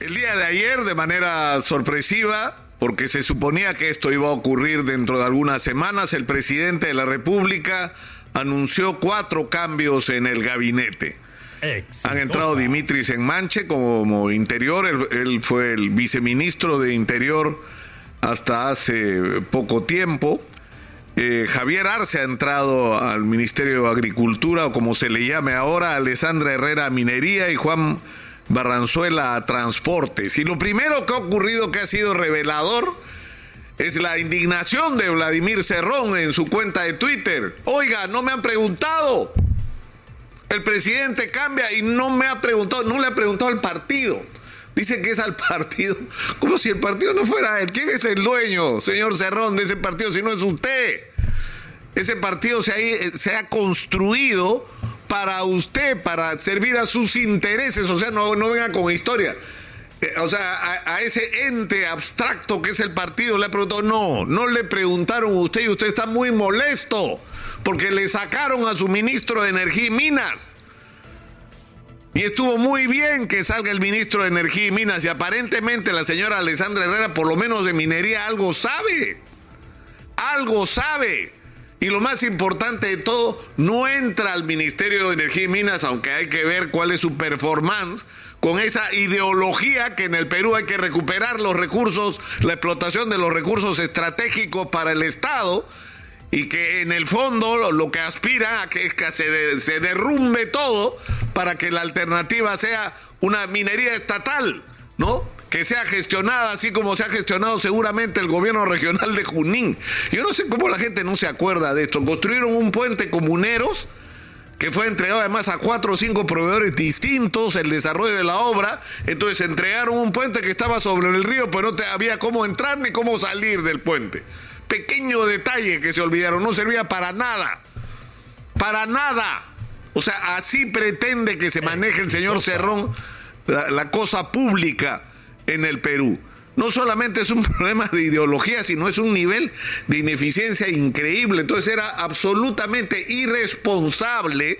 El día de ayer, de manera sorpresiva, porque se suponía que esto iba a ocurrir dentro de algunas semanas, el presidente de la República anunció cuatro cambios en el gabinete. Han entrado Dimitris en Manche como interior, él, fue el viceministro de Interior hasta hace poco tiempo. Eh, Javier Arce ha entrado al Ministerio de Agricultura, o como se le llame ahora, Alessandra Herrera Minería y Juan Barranzuela Transportes. Y lo primero que ha ocurrido que ha sido revelador es la indignación de Vladimir Cerrón en su cuenta de Twitter. Oiga, no me han preguntado. El presidente cambia y no me ha preguntado, no le ha preguntado al partido. Dice que es al partido, como si el partido no fuera él. ¿Quién es el dueño, señor Cerrón, de ese partido si no es usted? Ese partido se ha construido para usted, para servir a sus intereses, o sea, no, no venga con historia. Eh, o sea, a, ese ente abstracto que es el partido le ha preguntado, no, no le preguntaron a usted y usted está muy molesto porque le sacaron a su ministro de Energía y Minas. Y estuvo muy bien que salga el ministro de Energía y Minas y aparentemente la señora Alessandra Herrera por lo menos de minería algo sabe. Algo sabe. Y lo más importante de todo, no entra al Ministerio de Energía y Minas, aunque hay que ver cuál es su performance, con esa ideología que en el Perú hay que recuperar los recursos, la explotación de los recursos estratégicos para el Estado, y que en el fondo lo que aspira a que, es que se, se derrumbe todo para que la alternativa sea una minería estatal, ¿no? Que sea gestionada así como se ha gestionado seguramente el gobierno regional de Junín. Yo no sé cómo la gente no se acuerda de esto. Construyeron un puente comuneros que fue entregado además a cuatro o cinco proveedores distintos el desarrollo de la obra. Entonces entregaron un puente que estaba sobre el río, pero no te, había cómo entrar ni cómo salir del puente. Pequeño detalle que se olvidaron, no servía para nada. Para nada. O sea, así pretende que se maneje el señor Cerrón la cosa pública en el Perú. No solamente es un problema de ideología, sino es un nivel de ineficiencia increíble. Entonces era absolutamente irresponsable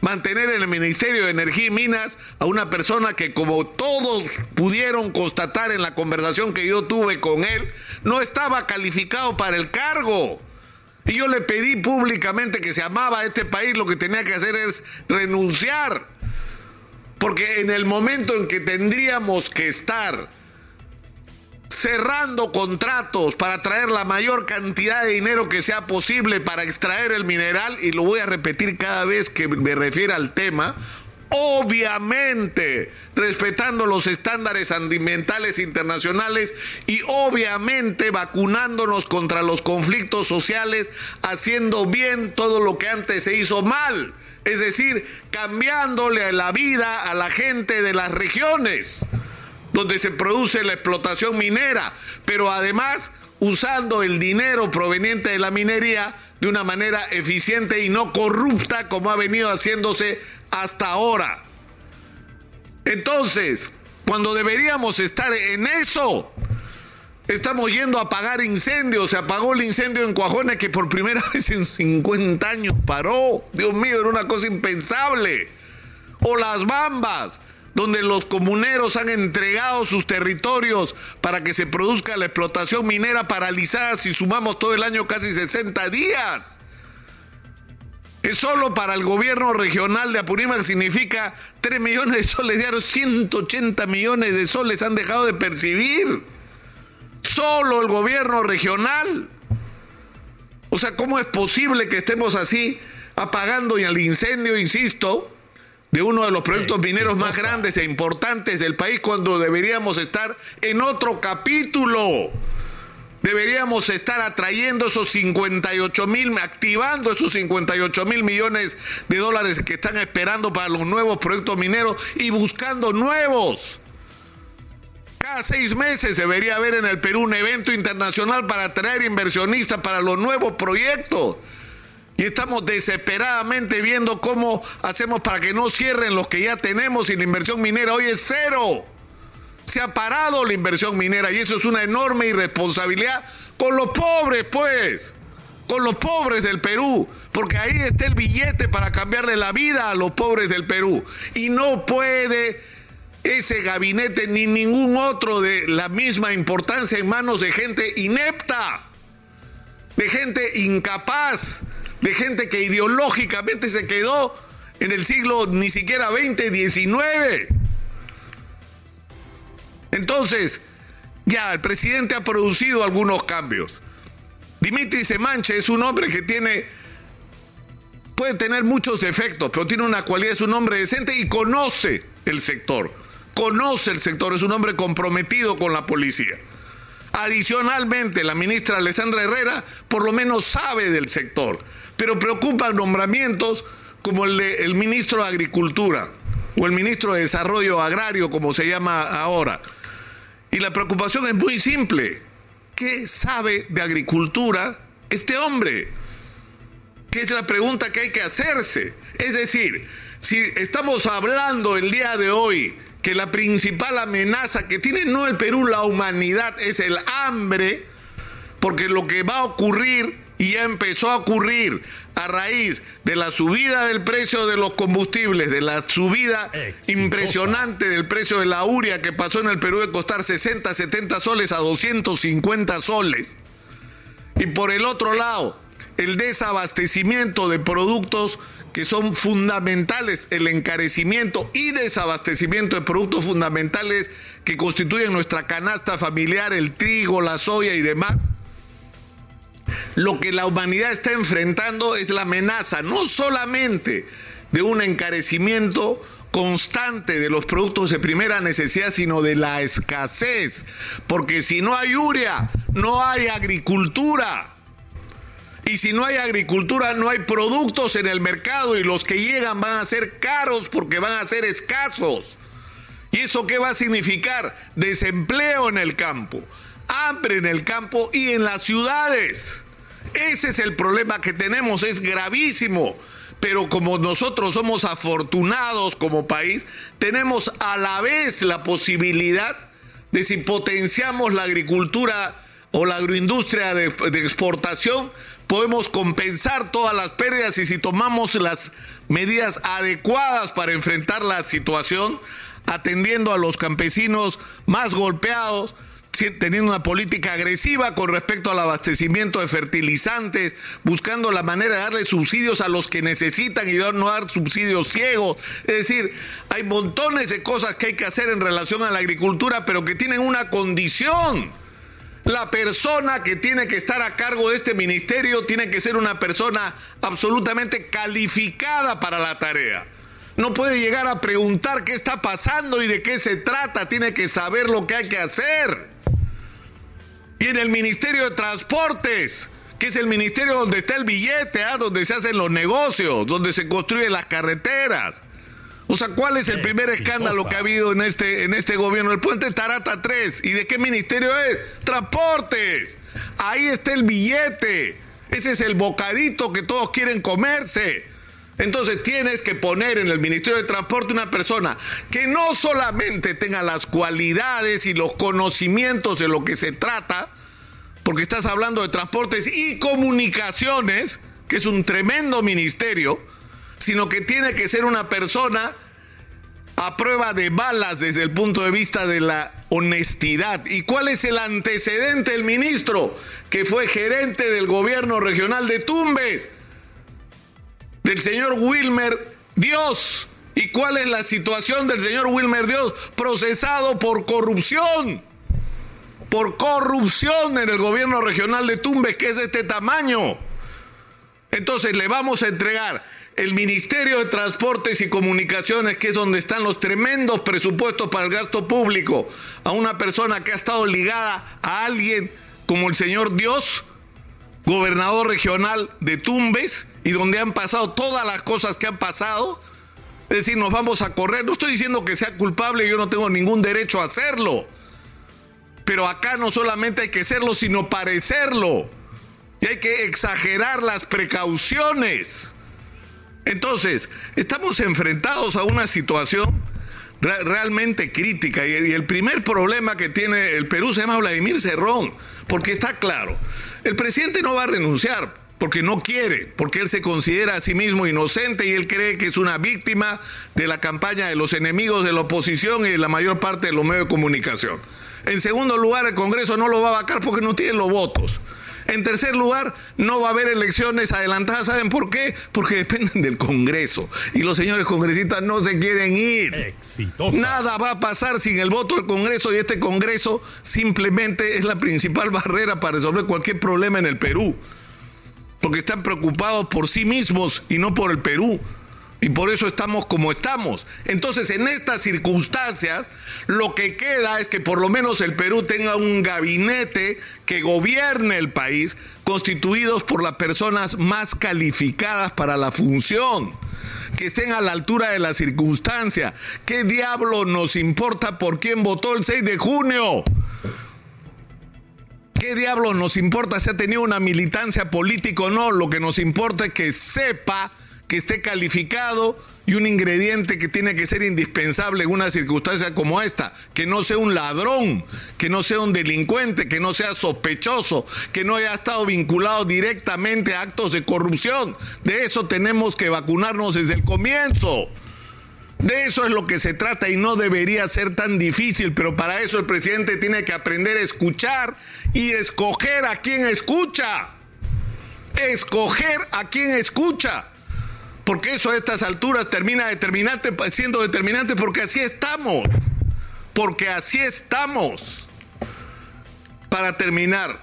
mantener en el Ministerio de Energía y Minas a una persona que como todos pudieron constatar en la conversación que yo tuve con él, no estaba calificado para el cargo. Y yo le pedí públicamente que se amaba a este país, lo que tenía que hacer es renunciar. Porque en el momento en que tendríamos que estar cerrando contratos para traer la mayor cantidad de dinero que sea posible para extraer el mineral, y lo voy a repetir cada vez que me refiera al tema, obviamente respetando los estándares ambientales internacionales y obviamente vacunándonos contra los conflictos sociales, haciendo bien todo lo que antes se hizo mal es decir, cambiándole la vida a la gente de las regiones donde se produce la explotación minera, pero además usando el dinero proveniente de la minería de una manera eficiente y no corrupta como ha venido haciéndose hasta ahora. Entonces, cuando deberíamos estar en eso, Estamos yendo a apagar incendios. Se apagó el incendio en Cuajone que por primera vez en 50 años paró. Dios mío, era una cosa impensable. O las bambas, donde los comuneros han entregado sus territorios para que se produzca la explotación minera paralizada si sumamos todo el año casi 60 días. Es solo para el gobierno regional de Apurímac significa 3 millones de soles diarios, 180 millones de soles han dejado de percibir solo el gobierno regional. O sea, ¿cómo es posible que estemos así apagando el incendio, insisto, de uno de los proyectos mineros más grandes e importantes del país cuando deberíamos estar en otro capítulo? Deberíamos estar atrayendo esos 58 mil, activando esos 58 mil millones de dólares que están esperando para los nuevos proyectos mineros y buscando nuevos. Cada seis meses debería haber en el Perú un evento internacional para atraer inversionistas para los nuevos proyectos. Y estamos desesperadamente viendo cómo hacemos para que no cierren los que ya tenemos y la inversión minera hoy es cero. Se ha parado la inversión minera y eso es una enorme irresponsabilidad con los pobres, pues. Con los pobres del Perú. Porque ahí está el billete para cambiarle la vida a los pobres del Perú. Y no puede ese gabinete ni ningún otro de la misma importancia en manos de gente inepta, de gente incapaz, de gente que ideológicamente se quedó en el siglo ni siquiera 20, 19. Entonces, ya el presidente ha producido algunos cambios. Dimitri Semanche es un hombre que tiene puede tener muchos defectos, pero tiene una cualidad, es un hombre decente y conoce el sector. Conoce el sector, es un hombre comprometido con la policía. Adicionalmente, la ministra Alessandra Herrera por lo menos sabe del sector, pero preocupan nombramientos como el del ministro de Agricultura o el ministro de Desarrollo Agrario, como se llama ahora. Y la preocupación es muy simple. ¿Qué sabe de agricultura este hombre? ¿Qué es la pregunta que hay que hacerse? Es decir, si estamos hablando el día de hoy que la principal amenaza que tiene no el Perú, la humanidad, es el hambre, porque lo que va a ocurrir y ya empezó a ocurrir a raíz de la subida del precio de los combustibles, de la subida impresionante del precio de la uria que pasó en el Perú de costar 60, 70 soles a 250 soles. Y por el otro lado, el desabastecimiento de productos que son fundamentales, el encarecimiento y desabastecimiento de productos fundamentales que constituyen nuestra canasta familiar, el trigo, la soya y demás. Lo que la humanidad está enfrentando es la amenaza no solamente de un encarecimiento constante de los productos de primera necesidad, sino de la escasez. Porque si no hay urea, no hay agricultura. Y si no hay agricultura, no hay productos en el mercado y los que llegan van a ser caros porque van a ser escasos. ¿Y eso qué va a significar? Desempleo en el campo, hambre en el campo y en las ciudades. Ese es el problema que tenemos, es gravísimo. Pero como nosotros somos afortunados como país, tenemos a la vez la posibilidad de si potenciamos la agricultura o la agroindustria de, exportación, podemos compensar todas las pérdidas y si tomamos las medidas adecuadas para enfrentar la situación, atendiendo a los campesinos más golpeados, teniendo una política agresiva con respecto al abastecimiento de fertilizantes, buscando la manera de darle subsidios a los que necesitan y no dar subsidios ciegos. Es decir, hay montones de cosas que hay que hacer en relación a la agricultura, pero que tienen una condición. La persona que tiene que estar a cargo de este ministerio tiene que ser una persona absolutamente calificada para la tarea. No puede llegar a preguntar qué está pasando y de qué se trata, tiene que saber lo que hay que hacer y en el Ministerio de Transportes, que es el ministerio donde está el billete, ¿ah? donde se hacen los negocios, donde se construyen las carreteras. O sea, ¿cuál es el primer escándalo que ha habido en este, en este gobierno? El puente Tarata 3. ¿Y de qué ministerio es? Transportes. Ahí está el billete. Ese es el bocadito que todos quieren comerse. Entonces tienes que poner en el Ministerio de Transporte una persona que no solamente tenga las cualidades y los conocimientos de lo que se trata, porque estás hablando de transportes y comunicaciones, que es un tremendo ministerio, sino que tiene que ser una persona a prueba de balas desde el punto de vista de la honestidad. ¿Y cuál es el antecedente del ministro? Que fue gerente del gobierno regional de Tumbes del señor Wilmer Dios. ¿Y cuál es la situación del señor Wilmer Dios? Procesado por corrupción. Por corrupción en el gobierno regional de Tumbes, que es de este tamaño. Entonces le vamos a entregar el Ministerio de Transportes y Comunicaciones, que es donde están los tremendos presupuestos para el gasto público, a una persona que ha estado ligada a alguien como el señor Dios, gobernador regional de Tumbes y donde han pasado todas las cosas que han pasado. Es decir, nos vamos a correr. No estoy diciendo que sea culpable, yo no tengo ningún derecho a hacerlo. Pero acá no solamente hay que serlo, sino parecerlo. Y hay que exagerar las precauciones. Entonces, estamos enfrentados a una situación realmente crítica. Y el primer problema que tiene el Perú se llama Vladimir Cerrón, porque está claro, el presidente no va a renunciar, porque no quiere, porque él se considera a sí mismo inocente y él cree que es una víctima de la campaña de los enemigos de la oposición y de la mayor parte de los medios de comunicación. En segundo lugar, el Congreso no lo va a vacar porque no tiene los votos. En tercer lugar, no va a haber elecciones adelantadas. ¿Saben por qué? Porque dependen del Congreso. Y los señores congresistas no se quieren ir. Nada va a pasar sin el voto del Congreso y este Congreso simplemente es la principal barrera para resolver cualquier problema en el Perú porque están preocupados por sí mismos y no por el Perú. Y por eso estamos como estamos. Entonces, en estas circunstancias, lo que queda es que por lo menos el Perú tenga un gabinete que gobierne el país, constituidos por las personas más calificadas para la función, que estén a la altura de la circunstancia. ¿Qué diablo nos importa por quién votó el 6 de junio? ¿Qué diablos nos importa si ha tenido una militancia política o no? Lo que nos importa es que sepa que esté calificado y un ingrediente que tiene que ser indispensable en una circunstancia como esta, que no sea un ladrón, que no sea un delincuente, que no sea sospechoso, que no haya estado vinculado directamente a actos de corrupción. De eso tenemos que vacunarnos desde el comienzo. De eso es lo que se trata y no debería ser tan difícil, pero para eso el presidente tiene que aprender a escuchar y escoger a quien escucha. Escoger a quien escucha. Porque eso a estas alturas termina determinante, siendo determinante porque así estamos. Porque así estamos. Para terminar,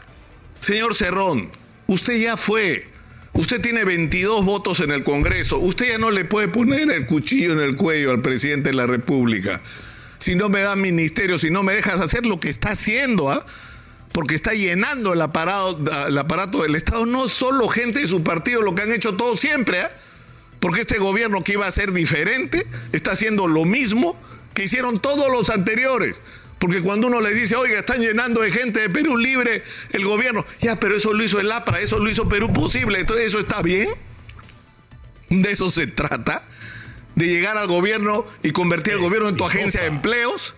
señor Cerrón, usted ya fue Usted tiene 22 votos en el Congreso. Usted ya no le puede poner el cuchillo en el cuello al presidente de la República. Si no me da ministerio, si no me dejas hacer lo que está haciendo, ¿ah? porque está llenando el aparato, el aparato del Estado. No solo gente de su partido, lo que han hecho todos siempre. ¿ah? Porque este gobierno que iba a ser diferente está haciendo lo mismo que hicieron todos los anteriores. Porque cuando uno le dice, oiga, están llenando de gente de Perú libre el gobierno, ya, pero eso lo hizo el APRA, eso lo hizo Perú posible, entonces eso está bien. De eso se trata, de llegar al gobierno y convertir el gobierno en tu agencia de empleos.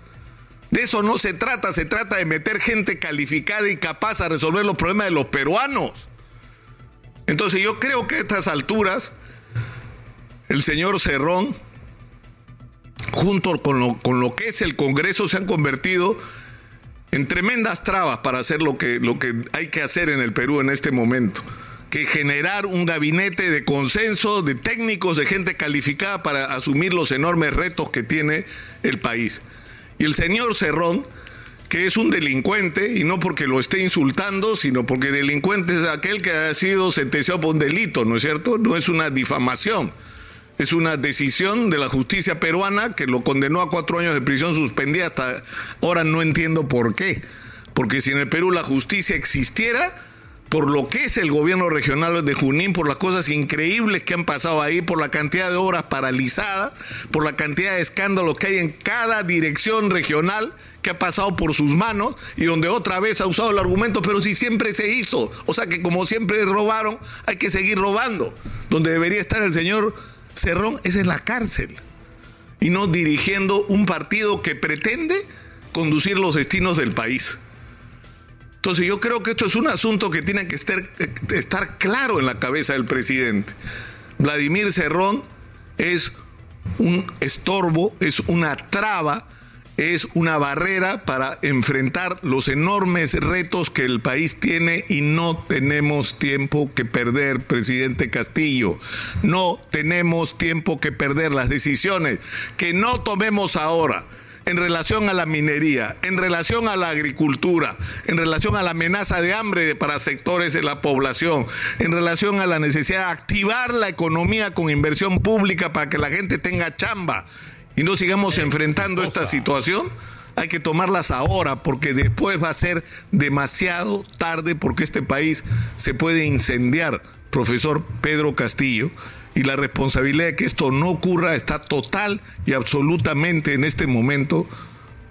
De eso no se trata, se trata de meter gente calificada y capaz a resolver los problemas de los peruanos. Entonces yo creo que a estas alturas, el señor Cerrón junto con lo, con lo que es el Congreso, se han convertido en tremendas trabas para hacer lo que, lo que hay que hacer en el Perú en este momento que generar un gabinete de consenso, de técnicos, de gente calificada para asumir los enormes retos que tiene el país. Y el señor Cerrón, que es un delincuente, y no porque lo esté insultando, sino porque delincuente es aquel que ha sido sentenciado por un delito, ¿no es cierto? No es una difamación. Es una decisión de la justicia peruana que lo condenó a cuatro años de prisión suspendida. Hasta ahora no entiendo por qué. Porque si en el Perú la justicia existiera, por lo que es el gobierno regional de Junín, por las cosas increíbles que han pasado ahí, por la cantidad de obras paralizadas, por la cantidad de escándalos que hay en cada dirección regional que ha pasado por sus manos y donde otra vez ha usado el argumento, pero si siempre se hizo, o sea que como siempre robaron, hay que seguir robando, donde debería estar el señor Cerrón es en la cárcel y no dirigiendo un partido que pretende conducir los destinos del país. Entonces yo creo que esto es un asunto que tiene que estar, estar claro en la cabeza del presidente. Vladimir Cerrón es un estorbo, es una traba es una barrera para enfrentar los enormes retos que el país tiene y no tenemos tiempo que perder, presidente Castillo. No tenemos tiempo que perder las decisiones que no tomemos ahora en relación a la minería, en relación a la agricultura, en relación a la amenaza de hambre para sectores de la población, en relación a la necesidad de activar la economía con inversión pública para que la gente tenga chamba y no sigamos enfrentando esta situación, hay que tomarlas ahora porque después va a ser demasiado tarde porque este país se puede incendiar, profesor Pedro Castillo, y la responsabilidad de que esto no ocurra está total y absolutamente en este momento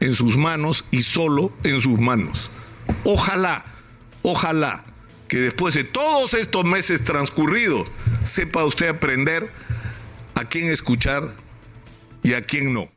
en sus manos y solo en sus manos. Ojalá, ojalá que después de todos estos meses transcurridos sepa usted aprender a quién escuchar y a quién no.